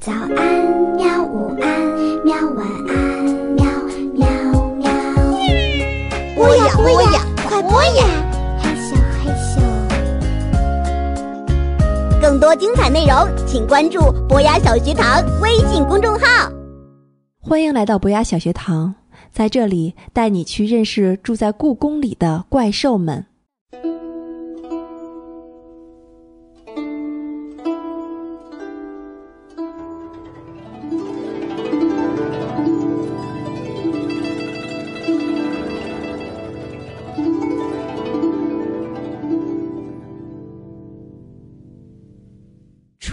早安，喵！午安，喵！晚安，喵喵喵。播呀播呀，快播呀！害羞害羞。更多精彩内容，请关注博雅小学堂微信公众号。欢迎来到博雅小学堂，在这里带你去认识住在故宫里的怪兽们。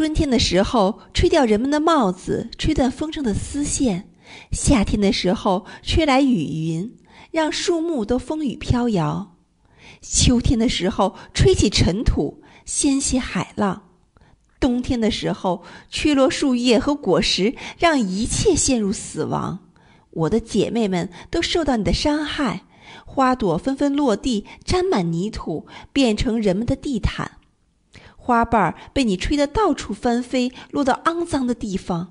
春天的时候，吹掉人们的帽子，吹断风筝的丝线；夏天的时候，吹来雨云，让树木都风雨飘摇；秋天的时候，吹起尘土，掀起海浪；冬天的时候，吹落树叶和果实，让一切陷入死亡。我的姐妹们都受到你的伤害，花朵纷纷落地，沾满泥土，变成人们的地毯。花瓣被你吹得到处翻飞，落到肮脏的地方；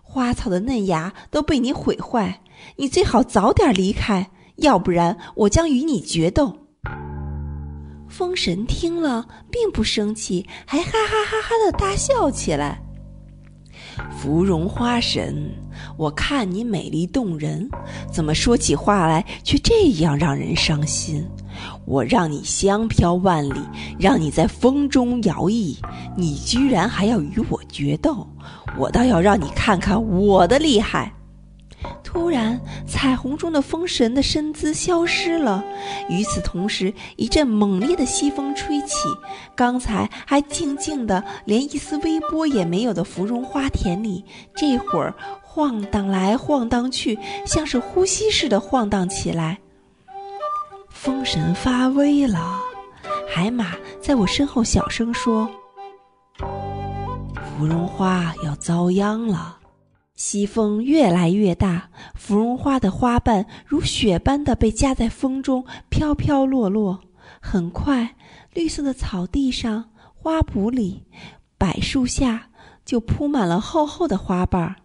花草的嫩芽都被你毁坏。你最好早点离开，要不然我将与你决斗。风神听了并不生气，还哈哈哈哈的大笑起来。芙蓉花神，我看你美丽动人，怎么说起话来却这样让人伤心？我让你香飘万里，让你在风中摇曳，你居然还要与我决斗！我倒要让你看看我的厉害！突然，彩虹中的风神的身姿消失了。与此同时，一阵猛烈的西风吹起，刚才还静静的，连一丝微波也没有的芙蓉花田里，这会儿晃荡来晃荡去，像是呼吸似的晃荡起来。风神发威了，海马在我身后小声说：“芙蓉花要遭殃了。”西风越来越大，芙蓉花的花瓣如雪般的被夹在风中飘飘落落。很快，绿色的草地上、花圃里、柏树下就铺满了厚厚的花瓣。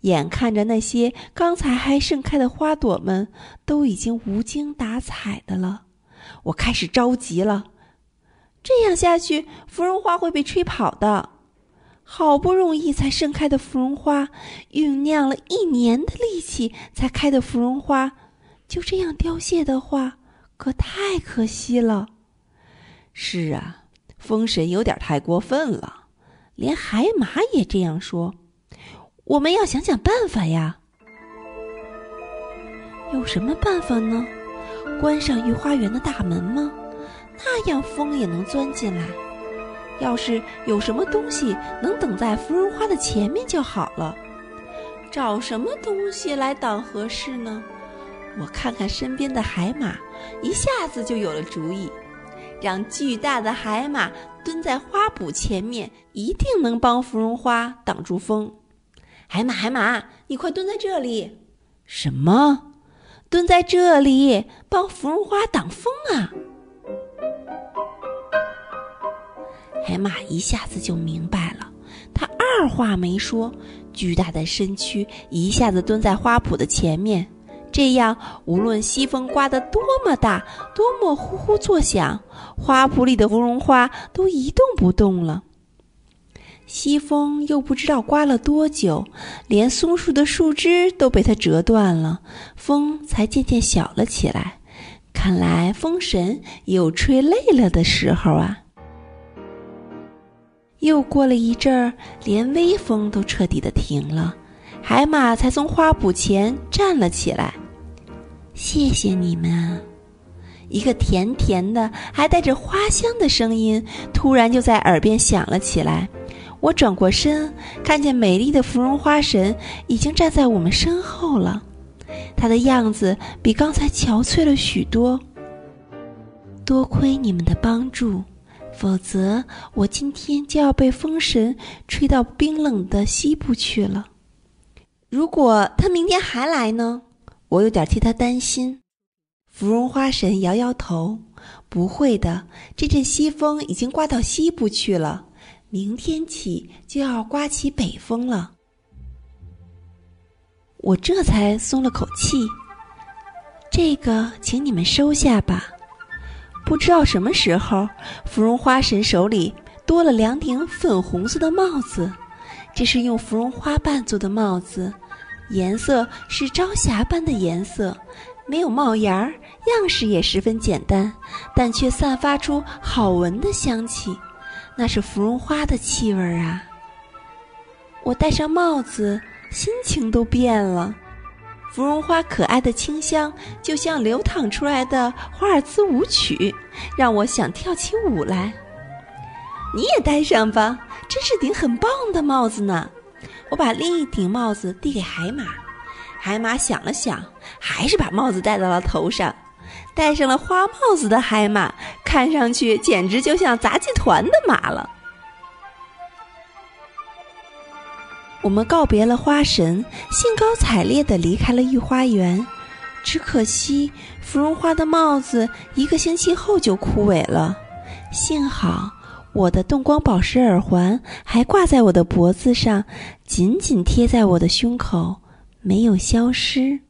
眼看着那些刚才还盛开的花朵们都已经无精打采的了，我开始着急了。这样下去，芙蓉花会被吹跑的。好不容易才盛开的芙蓉花，酝酿了一年的力气才开的芙蓉花，就这样凋谢的话，可太可惜了。是啊，风神有点太过分了，连海马也这样说。我们要想想办法呀。有什么办法呢？关上御花园的大门吗？那样风也能钻进来。要是有什么东西能等在芙蓉花的前面就好了。找什么东西来挡合适呢？我看看身边的海马，一下子就有了主意。让巨大的海马蹲在花圃前面，一定能帮芙蓉花挡住风。海马，海马，你快蹲在这里！什么？蹲在这里帮芙蓉花挡风啊？海马一下子就明白了，他二话没说，巨大的身躯一下子蹲在花圃的前面，这样无论西风刮得多么大，多么呼呼作响，花圃里的芙蓉花都一动不动了。西风又不知道刮了多久，连松树的树枝都被它折断了，风才渐渐小了起来。看来风神也有吹累了的时候啊。又过了一阵儿，连微风都彻底的停了，海马才从花圃前站了起来。谢谢你们！一个甜甜的、还带着花香的声音突然就在耳边响了起来。我转过身，看见美丽的芙蓉花神已经站在我们身后了，她的样子比刚才憔悴了许多。多亏你们的帮助。否则，我今天就要被风神吹到冰冷的西部去了。如果他明天还来呢？我有点替他担心。芙蓉花神摇摇头：“不会的，这阵西风已经刮到西部去了，明天起就要刮起北风了。我这才松了口气。这个，请你们收下吧。不知道什么时候，芙蓉花神手里多了两顶粉红色的帽子，这是用芙蓉花瓣做的帽子，颜色是朝霞般的颜色，没有帽檐儿，样式也十分简单，但却散发出好闻的香气，那是芙蓉花的气味儿啊！我戴上帽子，心情都变了。芙蓉花可爱的清香，就像流淌出来的华尔兹舞曲，让我想跳起舞来。你也戴上吧，真是顶很棒的帽子呢。我把另一顶帽子递给海马，海马想了想，还是把帽子戴到了头上。戴上了花帽子的海马，看上去简直就像杂技团的马了。我们告别了花神，兴高采烈地离开了御花园。只可惜，芙蓉花的帽子一个星期后就枯萎了。幸好，我的动光宝石耳环还挂在我的脖子上，紧紧贴在我的胸口，没有消失。